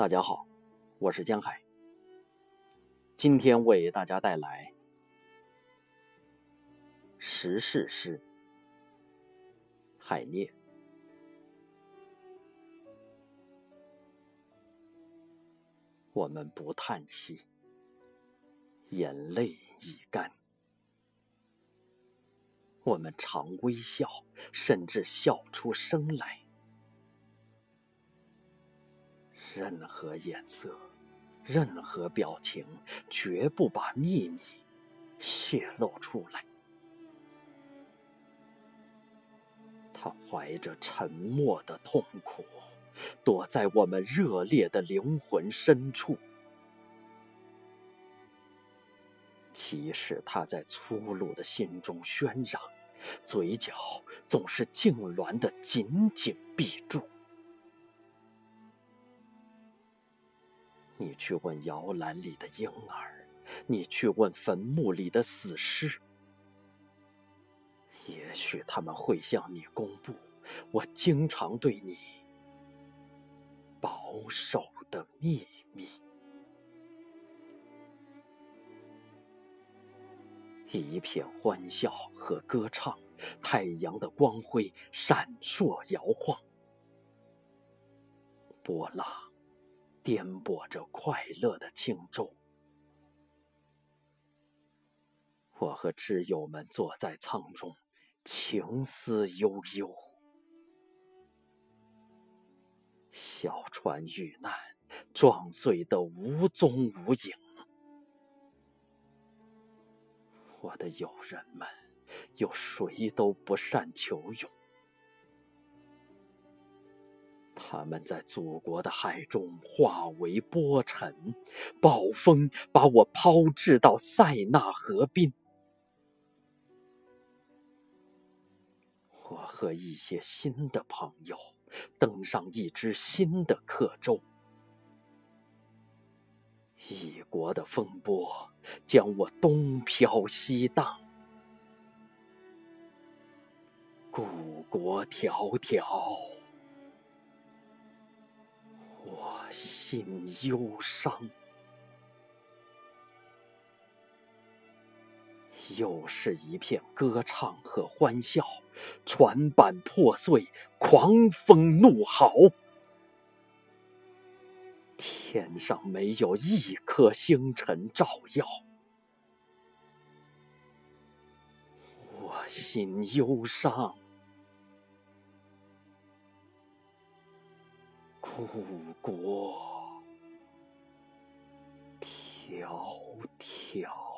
大家好，我是江海。今天为大家带来时事诗《海涅》。我们不叹息，眼泪已干；我们常微笑，甚至笑出声来。任何颜色，任何表情，绝不把秘密泄露出来。他怀着沉默的痛苦，躲在我们热烈的灵魂深处。即使他在粗鲁的心中喧嚷，嘴角总是痉挛的紧紧闭住。你去问摇篮里的婴儿，你去问坟墓里的死尸，也许他们会向你公布我经常对你保守的秘密。一片欢笑和歌唱，太阳的光辉闪烁摇晃，波浪。颠簸着快乐的轻舟，我和挚友们坐在舱中，情思悠悠。小船遇难，撞碎的无踪无影。我的友人们，有谁都不善求泳。他们在祖国的海中化为波尘，暴风把我抛掷到塞纳河滨。我和一些新的朋友登上一只新的客舟，异国的风波将我东飘西荡，故国迢迢。心忧伤，又是一片歌唱和欢笑，船板破碎，狂风怒号，天上没有一颗星辰照耀，我心忧伤。故国迢迢。